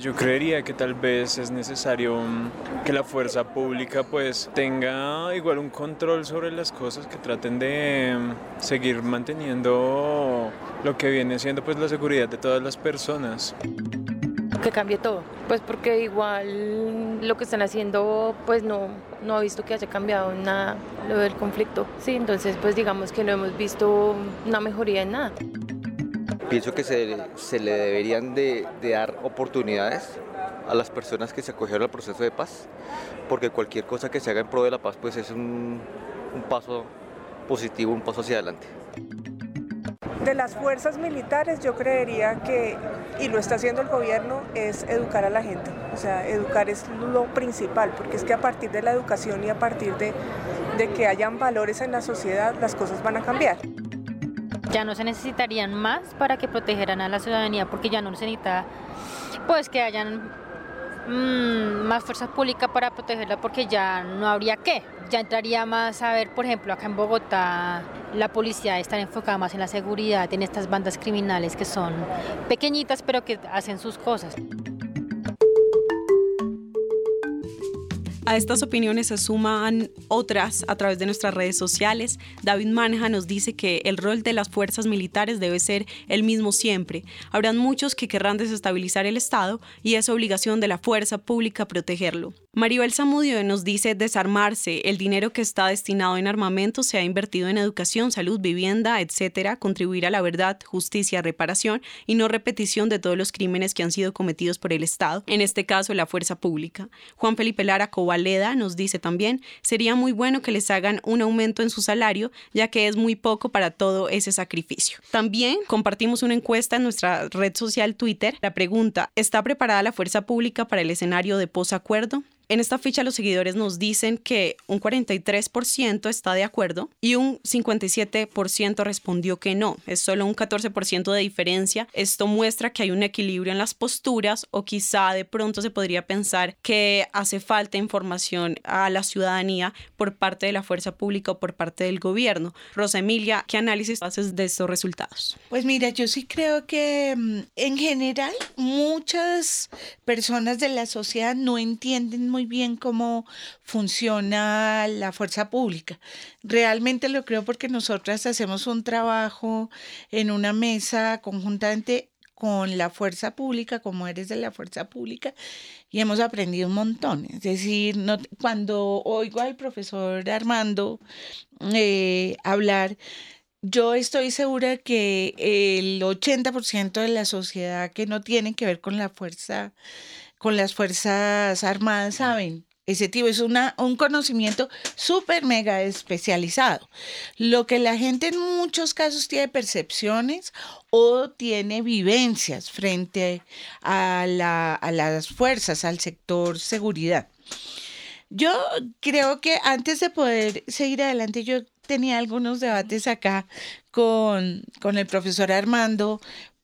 Yo creería que tal vez es necesario mm, que la fuerza pública pues tenga igual un control sobre las cosas, que traten de mm, seguir manteniendo lo que viene siendo pues la seguridad de todas las personas. Que cambie todo, pues porque igual lo que están haciendo pues no, no ha visto que haya cambiado nada lo del conflicto, sí, entonces pues digamos que no hemos visto una mejoría en nada. Pienso que se, se le deberían de, dar oportunidades a las personas que se acogieron al proceso de paz, porque cualquier cosa que se haga en pro de la paz pues es un, un paso positivo, un paso hacia adelante. De las fuerzas militares yo creería que, y lo está haciendo el gobierno, es educar a la gente. O sea, educar es lo principal, porque es que a partir de la educación y a partir de, de que hayan valores en la sociedad, las cosas van a cambiar ya no se necesitarían más para que protegeran a la ciudadanía, porque ya no se necesita pues que hayan mm, más fuerzas públicas para protegerla, porque ya no habría qué. Ya entraría más a ver, por ejemplo, acá en Bogotá la policía está enfocada más en la seguridad, en estas bandas criminales que son pequeñitas pero que hacen sus cosas. A estas opiniones se suman otras a través de nuestras redes sociales. David Manja nos dice que el rol de las fuerzas militares debe ser el mismo siempre. Habrán muchos que querrán desestabilizar el Estado y es obligación de la fuerza pública protegerlo. Maribel Zamudio nos dice desarmarse, el dinero que está destinado en armamento se ha invertido en educación, salud, vivienda, etcétera, contribuir a la verdad, justicia, reparación y no repetición de todos los crímenes que han sido cometidos por el Estado, en este caso la fuerza pública. Juan Felipe Lara Covaleda nos dice también, sería muy bueno que les hagan un aumento en su salario, ya que es muy poco para todo ese sacrificio. También compartimos una encuesta en nuestra red social Twitter. La pregunta, ¿está preparada la fuerza pública para el escenario de posacuerdo? En esta ficha los seguidores nos dicen que un 43% está de acuerdo y un 57% respondió que no. Es solo un 14% de diferencia. Esto muestra que hay un equilibrio en las posturas o quizá de pronto se podría pensar que hace falta información a la ciudadanía por parte de la fuerza pública o por parte del gobierno. Rosa Emilia, ¿qué análisis haces de estos resultados? Pues mira, yo sí creo que mm, en general muchas personas de la sociedad no entienden muy bien cómo funciona la fuerza pública. Realmente lo creo porque nosotras hacemos un trabajo en una mesa conjuntamente con la fuerza pública, como eres de la fuerza pública, y hemos aprendido un montón. Es decir, no, cuando oigo al profesor Armando eh, hablar, yo estoy segura que el 80% de la sociedad que no tiene que ver con la fuerza con las Fuerzas Armadas saben. Ese tipo es una, un conocimiento súper mega especializado. Lo que la gente en muchos casos tiene percepciones o tiene vivencias frente a, la, a las fuerzas, al sector seguridad. Yo creo que antes de poder seguir adelante, yo tenía algunos debates acá con, con el profesor Armando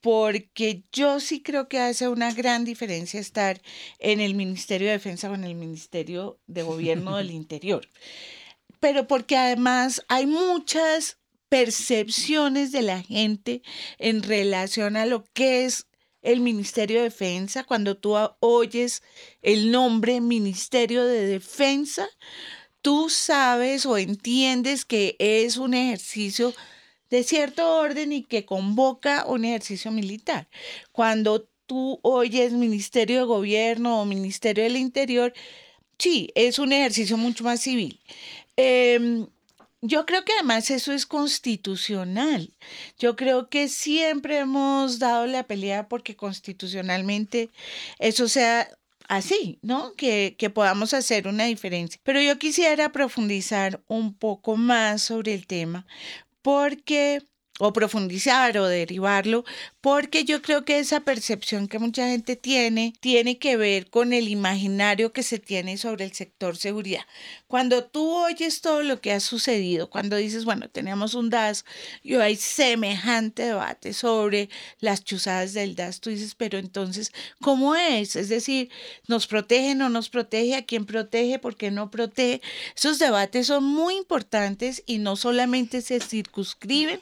porque yo sí creo que hace una gran diferencia estar en el Ministerio de Defensa o en el Ministerio de Gobierno del Interior. Pero porque además hay muchas percepciones de la gente en relación a lo que es el Ministerio de Defensa. Cuando tú oyes el nombre Ministerio de Defensa, tú sabes o entiendes que es un ejercicio de cierto orden y que convoca un ejercicio militar. Cuando tú oyes Ministerio de Gobierno o Ministerio del Interior, sí, es un ejercicio mucho más civil. Em, yo creo que además eso es constitucional. Yo creo que siempre hemos dado la pelea porque constitucionalmente eso sea así, ¿no? Que, que, podamos hacer una diferencia. Pero yo quisiera profundizar un poco más sobre el tema, porque o profundizar o derivarlo, porque yo creo que esa percepción que mucha gente tiene tiene que ver con el imaginario que se tiene sobre el sector seguridad. Cuando tú oyes todo lo que ha sucedido, cuando dices, bueno, tenemos un DAS y hay semejante debate sobre las chuzadas del DAS, tú dices, pero entonces, ¿cómo es? Es decir, ¿nos protege, no nos protege? ¿A quién protege? ¿Por qué no protege? Esos debates son muy importantes y no solamente se circunscriben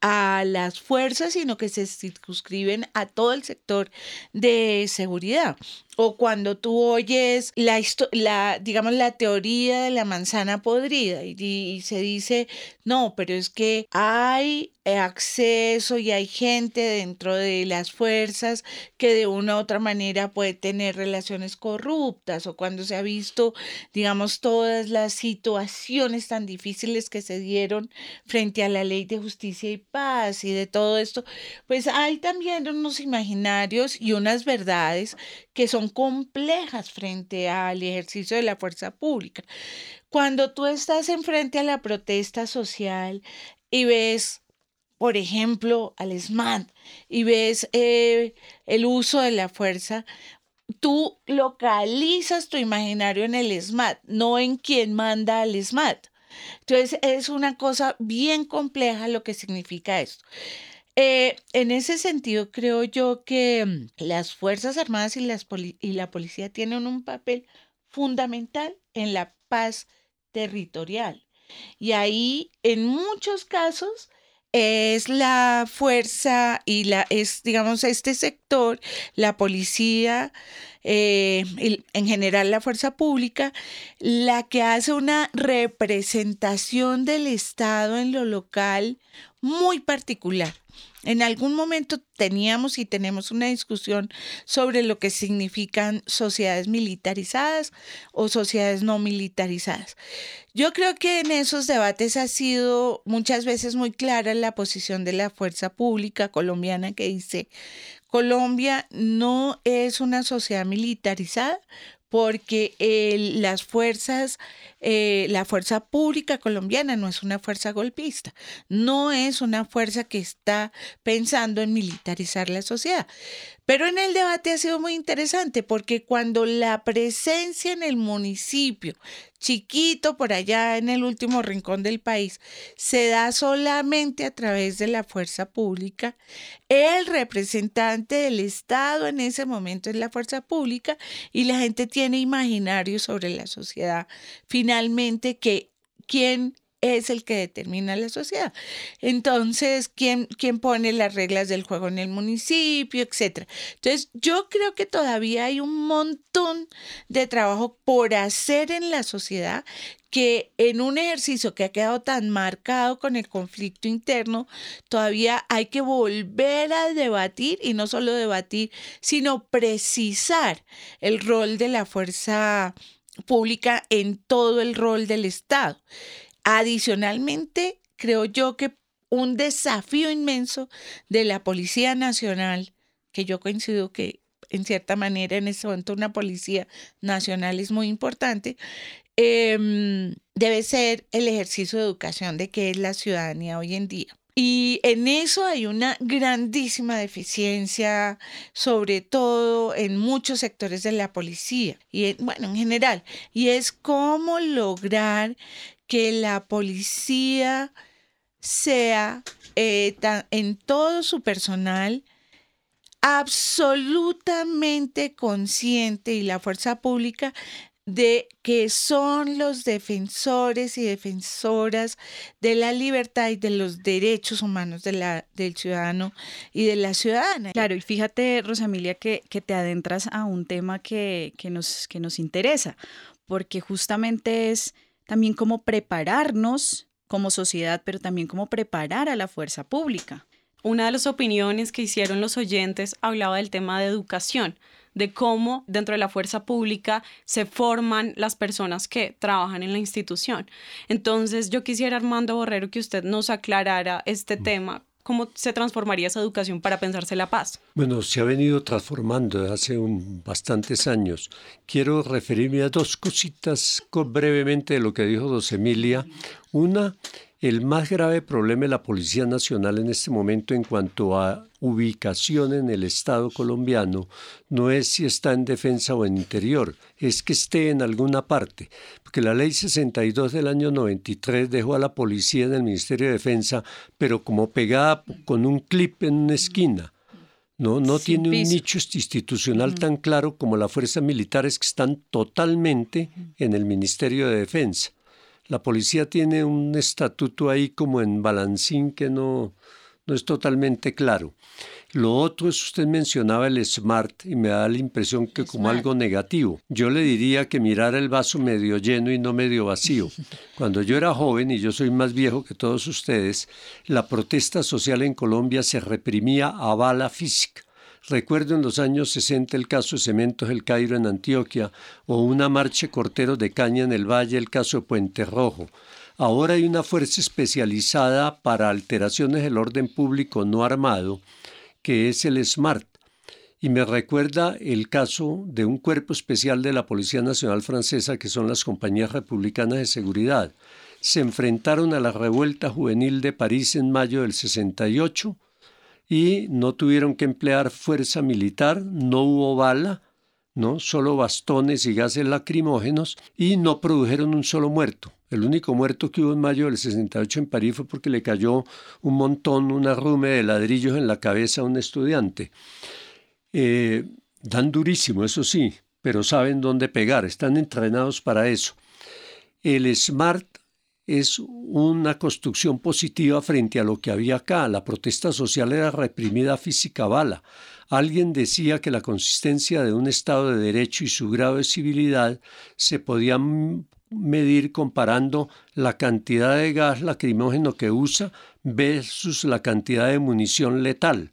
a las fuerzas, sino que se circunscriben a todo el sector de seguridad o cuando tú oyes la, la, digamos, la teoría de la manzana podrida y, se dice, no, pero es que hay acceso y hay gente dentro de las fuerzas que de una u otra manera puede tener relaciones corruptas o cuando se ha visto, digamos, todas las situaciones tan difíciles que se dieron frente a la ley de justicia y paz y de todo esto, pues hay también unos imaginarios y unas verdades que son complejas frente al ejercicio de la fuerza pública. Cuando tú estás enfrente a la protesta social y ves, por ejemplo, al SMAT y ves eh, el uso de la fuerza, tú localizas tu imaginario en el SMAT, no en quien manda al SMAT. Entonces es una cosa bien compleja lo que significa esto. Eh, en ese sentido, creo yo que mm, las Fuerzas Armadas y, la policía tienen un papel fundamental en la paz territorial. Y ahí, en muchos casos, es la fuerza y la es digamos este sector la policía eh, en general la fuerza pública la que hace una representación del estado en lo local muy particular en algún momento teníamos y tenemos una discusión sobre lo que significan sociedades militarizadas o sociedades no militarizadas. Yo creo que en esos debates ha sido muchas veces muy clara la posición de la fuerza pública colombiana que dice, Colombia no es una sociedad militarizada porque las fuerzas, eh, la fuerza pública colombiana no es una fuerza golpista, no es una fuerza que está pensando en militarizar la sociedad. Pero en el debate ha sido muy interesante porque cuando la presencia en el municipio, chiquito por allá en el último rincón del país, se da solamente a través de la fuerza pública, el representante del Estado en ese momento es la fuerza pública y la gente tiene imaginario sobre la sociedad. Finalmente, que quién es el que determina la sociedad. Entonces, ¿quién, quién pone las reglas del juego en el municipio, etcétera? Entonces, yo creo que todavía hay un montón de trabajo por hacer en la sociedad que en un ejercicio que ha quedado tan marcado con el conflicto interno, todavía hay que volver a debatir y no solo debatir, sino precisar el rol de la fuerza pública en todo el rol del Estado. Adicionalmente, creo yo que un desafío inmenso de la Policía Nacional, que yo coincido que en cierta manera en ese momento una Policía Nacional es muy importante, em, debe ser el ejercicio de educación de qué es la ciudadanía hoy en día. Y en eso hay una grandísima deficiencia, sobre todo en muchos sectores de la policía y bueno, en general. Y es cómo lograr que la policía sea eh, en todo su personal absolutamente consciente y la fuerza pública de que son los defensores y defensoras de la libertad y de los derechos humanos de la, del ciudadano y de la ciudadana. Claro, y fíjate, Rosamilia, que, que te adentras a un tema que, que, nos, que nos interesa, porque justamente es también cómo prepararnos como sociedad, pero también cómo preparar a la fuerza pública. Una de las opiniones que hicieron los oyentes hablaba del tema de educación, de cómo dentro de la fuerza pública se forman las personas que trabajan en la institución. Entonces, yo quisiera, Armando Borrero, que usted nos aclarara este mm. tema ¿Cómo se transformaría esa educación para pensarse la paz? Bueno, se ha venido transformando desde hace un, bastantes años. Quiero referirme a dos cositas brevemente de lo que dijo Dos Emilia. Una el más grave problema de la Policía Nacional en este momento en cuanto a ubicación en el Estado colombiano no es si está en defensa o en interior, es que esté en alguna parte, porque la ley 62 del año 93 dejó a la policía en el Ministerio de Defensa, pero como pegada con un clip en una esquina. No, no tiene un nicho institucional tan claro como las fuerzas militares que están totalmente en el Ministerio de Defensa. La policía tiene un estatuto ahí como en balancín que no, no es totalmente claro. Lo otro es, usted mencionaba el SMART y me da la impresión que como algo negativo. Yo le diría que mirara el vaso medio lleno y no medio vacío. Cuando yo era joven, y yo soy más viejo que todos ustedes, la protesta social en Colombia se reprimía a bala física. Recuerdo en los años 60 el caso de Cementos El Cairo en Antioquia o una marcha cortero de caña en el Valle, el caso de Puente Rojo. Ahora hay una fuerza especializada para alteraciones del orden público no armado, que es el SMART. Y me recuerda el caso de un cuerpo especial de la Policía Nacional Francesa, que son las compañías republicanas de seguridad. Se enfrentaron a la revuelta juvenil de París en mayo del 68 y no tuvieron que emplear fuerza militar, no hubo bala, ¿no? solo bastones y gases lacrimógenos y no produjeron un solo muerto. El único muerto que hubo en mayo del 68 en París fue porque le cayó un montón, una rume de ladrillos en la cabeza a un estudiante. Eh, dan durísimo, eso sí, pero saben dónde pegar, están entrenados para eso. El SMART es una construcción positiva frente a lo que había acá. La protesta social era reprimida física bala. Alguien decía que la consistencia de un Estado de Derecho y su grado de civilidad se podía medir comparando la cantidad de gas lacrimógeno que usa versus la cantidad de munición letal.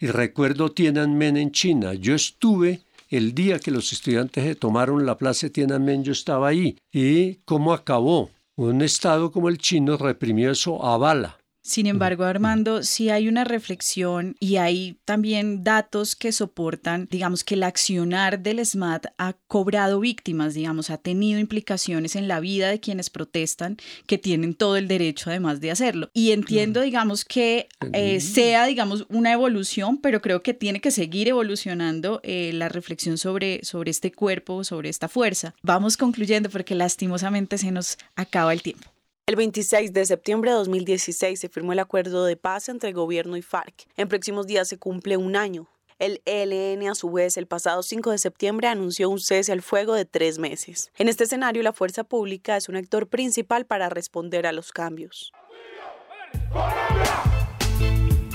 Y recuerdo Tiananmen en China. Yo estuve el día que los estudiantes tomaron la plaza de Tiananmen, yo estaba ahí. ¿Y cómo acabó? Un Estado como el chino reprimió eso a bala. Sin embargo, Armando, sí hay una reflexión y hay también datos que soportan, digamos, que el accionar del SMAT ha cobrado víctimas, digamos, ha tenido implicaciones en la vida de quienes protestan, que tienen todo el derecho además de hacerlo. Y entiendo, digamos, que eh, sea, digamos, una evolución, pero creo que tiene que seguir evolucionando eh, la reflexión sobre, sobre este cuerpo, sobre esta fuerza. Vamos concluyendo porque lastimosamente se nos acaba el tiempo. El 26 de septiembre de 2016 se firmó el acuerdo de paz entre el gobierno y FARC. En próximos días se cumple un año. El ELN, a su vez, el pasado 5 de septiembre anunció un cese al fuego de tres meses. En este escenario, la fuerza pública es un actor principal para responder a los cambios.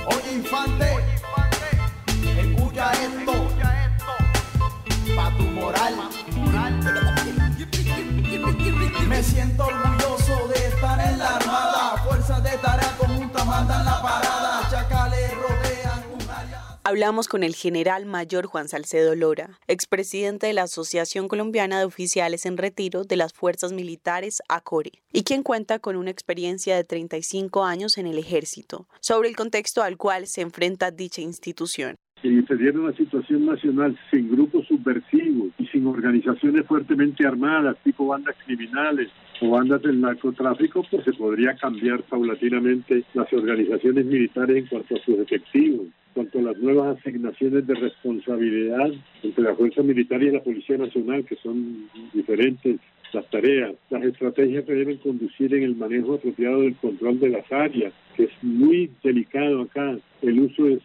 Oye, infante, escucha esto, pa' tu moral. Hablamos con el general mayor Juan Salcedo Lora, expresidente de la Asociación Colombiana de Oficiales en Retiro de las Fuerzas Militares ACORE, y quien cuenta con una experiencia de 35 años en el ejército, sobre el contexto al cual se enfrenta dicha institución. Si se diera una situación nacional sin grupos subversivos y sin organizaciones fuertemente armadas, tipo bandas criminales o bandas del narcotráfico, pues se podría cambiar paulatinamente las organizaciones militares en cuanto a sus efectivos, en cuanto a las nuevas asignaciones de responsabilidad entre la Fuerza Militar y la Policía Nacional, que son diferentes las tareas, las estrategias que deben conducir en el manejo apropiado del control de las áreas, que es muy delicado acá. El uso es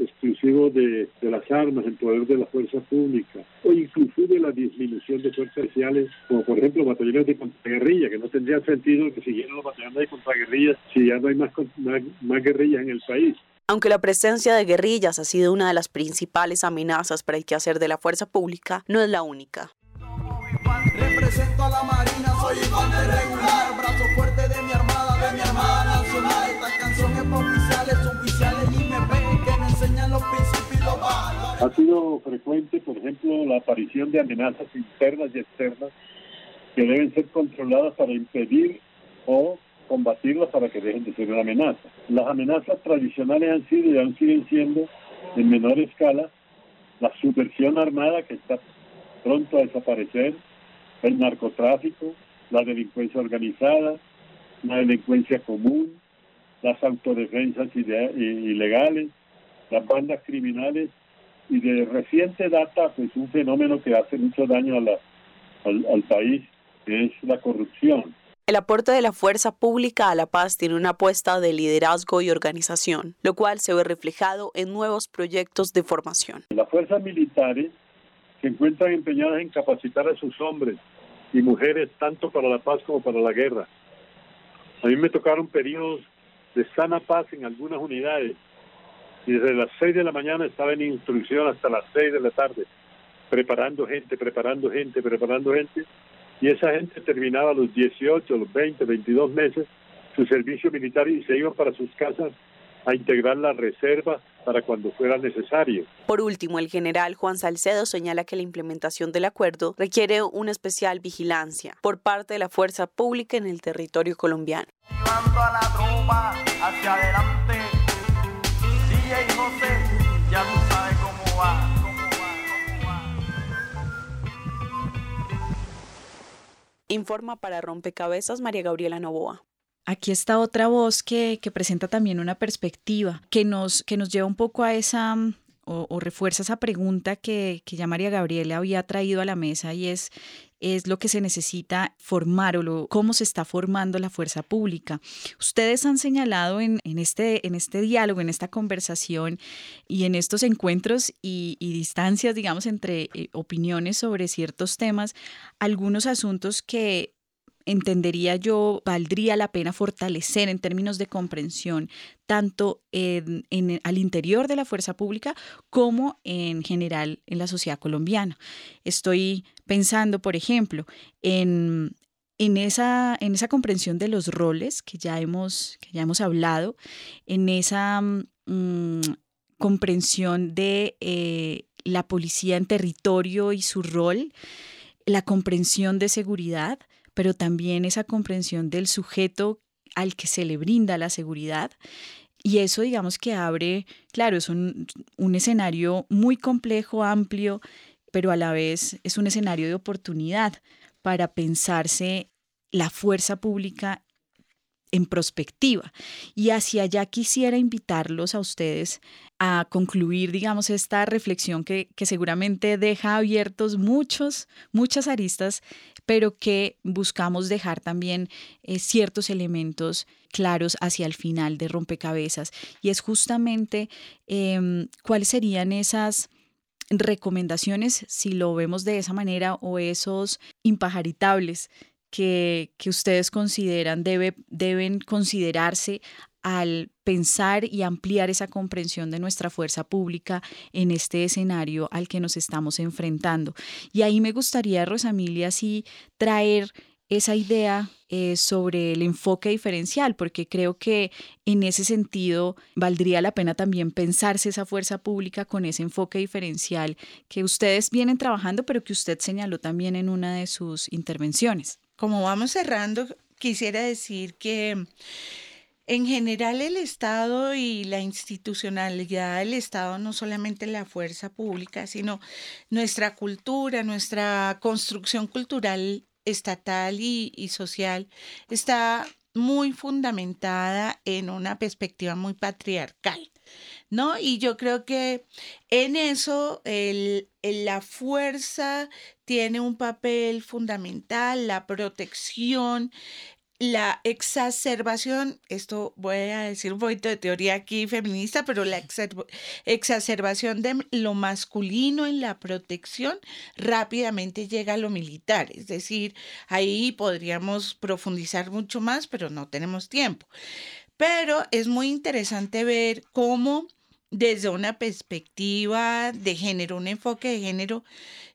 exclusivo de, las armas en poder de la fuerza pública, o inclusive la disminución de fuerzas especiales, como por ejemplo batallones de contraguerrilla, que no tendría sentido que siguieran los batallones de contraguerrillas si ya no hay más, más, más guerrillas en el país. Aunque la presencia de guerrillas ha sido una de las principales amenazas para el quehacer de la fuerza pública, no es la única. Represento a la Marina, soy infante regular, brazo fuerte de mi armada, de mi armada nacional. Esta canción es para oficiales, oficiales y MP que me enseñan los principios y los valores. Ha sido frecuente, por ejemplo, la aparición de amenazas internas y externas que deben ser controladas para impedir o combatirlas para que dejen de ser una amenaza. Las amenazas tradicionales han sido y aún siguen siendo en menor escala la subversión armada que está pronto a desaparecer, el narcotráfico, la delincuencia organizada, la delincuencia común, las autodefensas ilegales, las bandas criminales y de reciente data pues un fenómeno que hace mucho daño a la, al, al país, que es la corrupción. El aporte de la fuerza pública a la paz tiene una apuesta de liderazgo y organización, lo cual se ve reflejado en nuevos proyectos de formación. Las fuerzas militares se encuentran empeñadas en capacitar a sus hombres y mujeres tanto para la paz como para la guerra. A mí me tocaron periodos de sana paz en algunas unidades y desde las 6 de la mañana estaba en instrucción hasta las 6 de la tarde, preparando gente, preparando gente, preparando gente y esa gente terminaba los 18, los 20, 22 meses su servicio militar y se iban para sus casas a integrar la reserva para cuando fuera necesario. Por último, el general Juan Salcedo señala que la implementación del acuerdo requiere una especial vigilancia por parte de la fuerza pública en el territorio colombiano. Llevando a la tropa hacia adelante. DJ José, ya tú sabes cómo va. Informa para Rompecabezas María Gabriela Novoa. Aquí está otra voz que, que, presenta también una perspectiva que nos, que nos lleva un poco a esa, o, o refuerza esa pregunta que, que, ya María Gabriela había traído a la mesa y es, es lo que se necesita formar o lo, cómo se está formando la fuerza pública. Ustedes han señalado en, en, este, en este diálogo, en esta conversación y en estos encuentros y, y distancias, digamos, entre eh, opiniones sobre ciertos temas, algunos asuntos que entendería yo, valdría la pena fortalecer en términos de comprensión, tanto al interior de la fuerza pública como en general en la sociedad colombiana. Estoy pensando, por ejemplo, en, esa, en esa comprensión de los roles que ya hemos, hablado, en esa mmm, comprensión de eh, la policía en territorio y su rol, la comprensión de seguridad, pero también esa comprensión del sujeto al que se le brinda la seguridad. Y eso digamos que abre, claro, es un, un escenario muy complejo, amplio, pero a la vez es un escenario de oportunidad para pensarse la fuerza pública en prospectiva. Y hacia allá quisiera invitarlos a ustedes a concluir, digamos, esta reflexión que, que, seguramente deja abiertos muchos, muchas aristas, pero que buscamos dejar también eh, ciertos elementos claros hacia el final de rompecabezas. Y es justamente eh, cuáles serían esas recomendaciones, si lo vemos de esa manera, o esos impajaritables que, que ustedes consideran debe, deben considerarse al pensar y ampliar esa comprensión de nuestra fuerza pública en este escenario al que nos estamos enfrentando. Y ahí me gustaría, Rosamilia, sí traer esa idea eh, sobre el enfoque diferencial, porque creo que en ese sentido valdría la pena también pensarse esa fuerza pública con ese enfoque diferencial que ustedes vienen trabajando, pero que usted señaló también en una de sus intervenciones. Como vamos cerrando, quisiera decir que en general el Estado y la institucionalidad del Estado, no solamente la fuerza pública, sino nuestra cultura, nuestra construcción cultural estatal y, social está muy fundamentada en una perspectiva muy patriarcal. ¿No? Y yo creo que en eso la fuerza tiene un papel fundamental, la protección, la exacerbación, esto voy a decir un poquito de teoría aquí feminista, pero la exacerbación de lo masculino en la protección rápidamente llega a lo militar. Es decir, ahí podríamos profundizar mucho más, pero no tenemos tiempo. Pero es muy interesante ver cómo desde una perspectiva de género, un enfoque de género,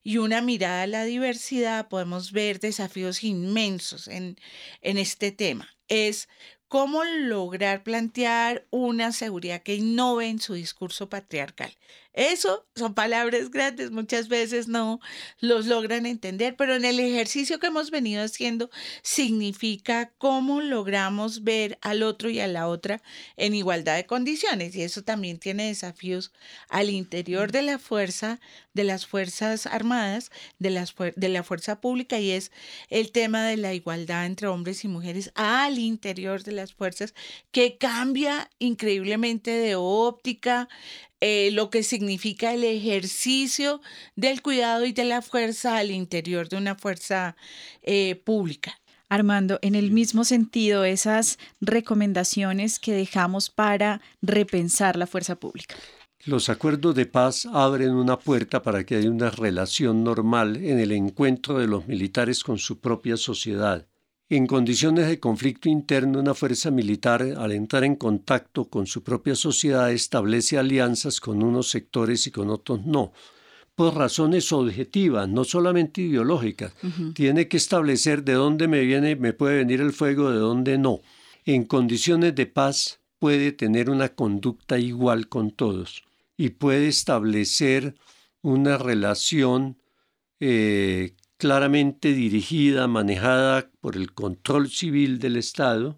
y una mirada a la diversidad, podemos ver desafíos inmensos en, en este tema. Es cómo lograr plantear una seguridad que innove en su discurso patriarcal. Eso son palabras grandes, muchas veces no los logran entender, pero en el ejercicio que hemos venido haciendo significa cómo logramos ver al otro y a la otra en igualdad de condiciones y eso también tiene desafíos al interior de la fuerza, de las Fuerzas Armadas, de, las, de la fuerza pública y es el tema de la igualdad entre hombres y mujeres al interior de las fuerzas que cambia increíblemente de óptica, eh, lo que significa el ejercicio del cuidado y de la fuerza al interior de una fuerza eh, pública. Armando, en el mismo sentido, esas recomendaciones que dejamos para repensar la fuerza pública. Los acuerdos de paz abren una puerta para que haya una relación normal en el encuentro de los militares con su propia sociedad en condiciones de conflicto interno, una fuerza militar, al entrar en contacto con su propia sociedad, establece alianzas con unos sectores y con otros no, por razones objetivas, no solamente ideológicas. Tiene que establecer de dónde me viene, me puede venir el fuego, de dónde no. En condiciones de paz puede tener una conducta igual con todos y puede establecer una relación eh, claramente dirigida, manejada por el control civil del Estado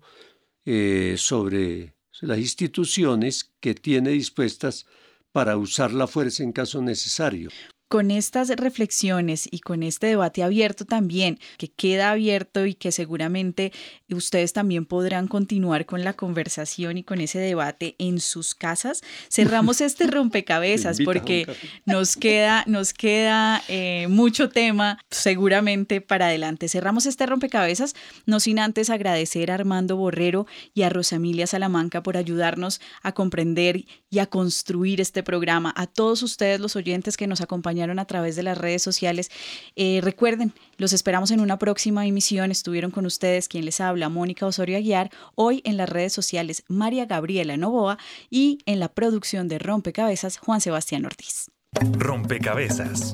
eh, sobre las instituciones que tiene dispuestas para usar la fuerza en caso necesario con estas reflexiones y con este debate abierto también, que queda abierto y que seguramente ustedes también podrán continuar con la conversación y con ese debate en sus casas, cerramos este rompecabezas porque nos queda, nos queda eh, mucho tema seguramente para adelante. Cerramos este rompecabezas, no sin antes agradecer a Armando Borrero y a Rosamilia Salamanca por ayudarnos a comprender y a construir este programa, a todos ustedes los oyentes que nos acompañan a través de las redes sociales. Eh, recuerden, los esperamos en una próxima emisión. Estuvieron con ustedes quien les habla, Mónica Osorio Aguiar, hoy en las redes sociales María Gabriela Novoa y en la producción de Rompecabezas Juan Sebastián Ortiz. Rompecabezas,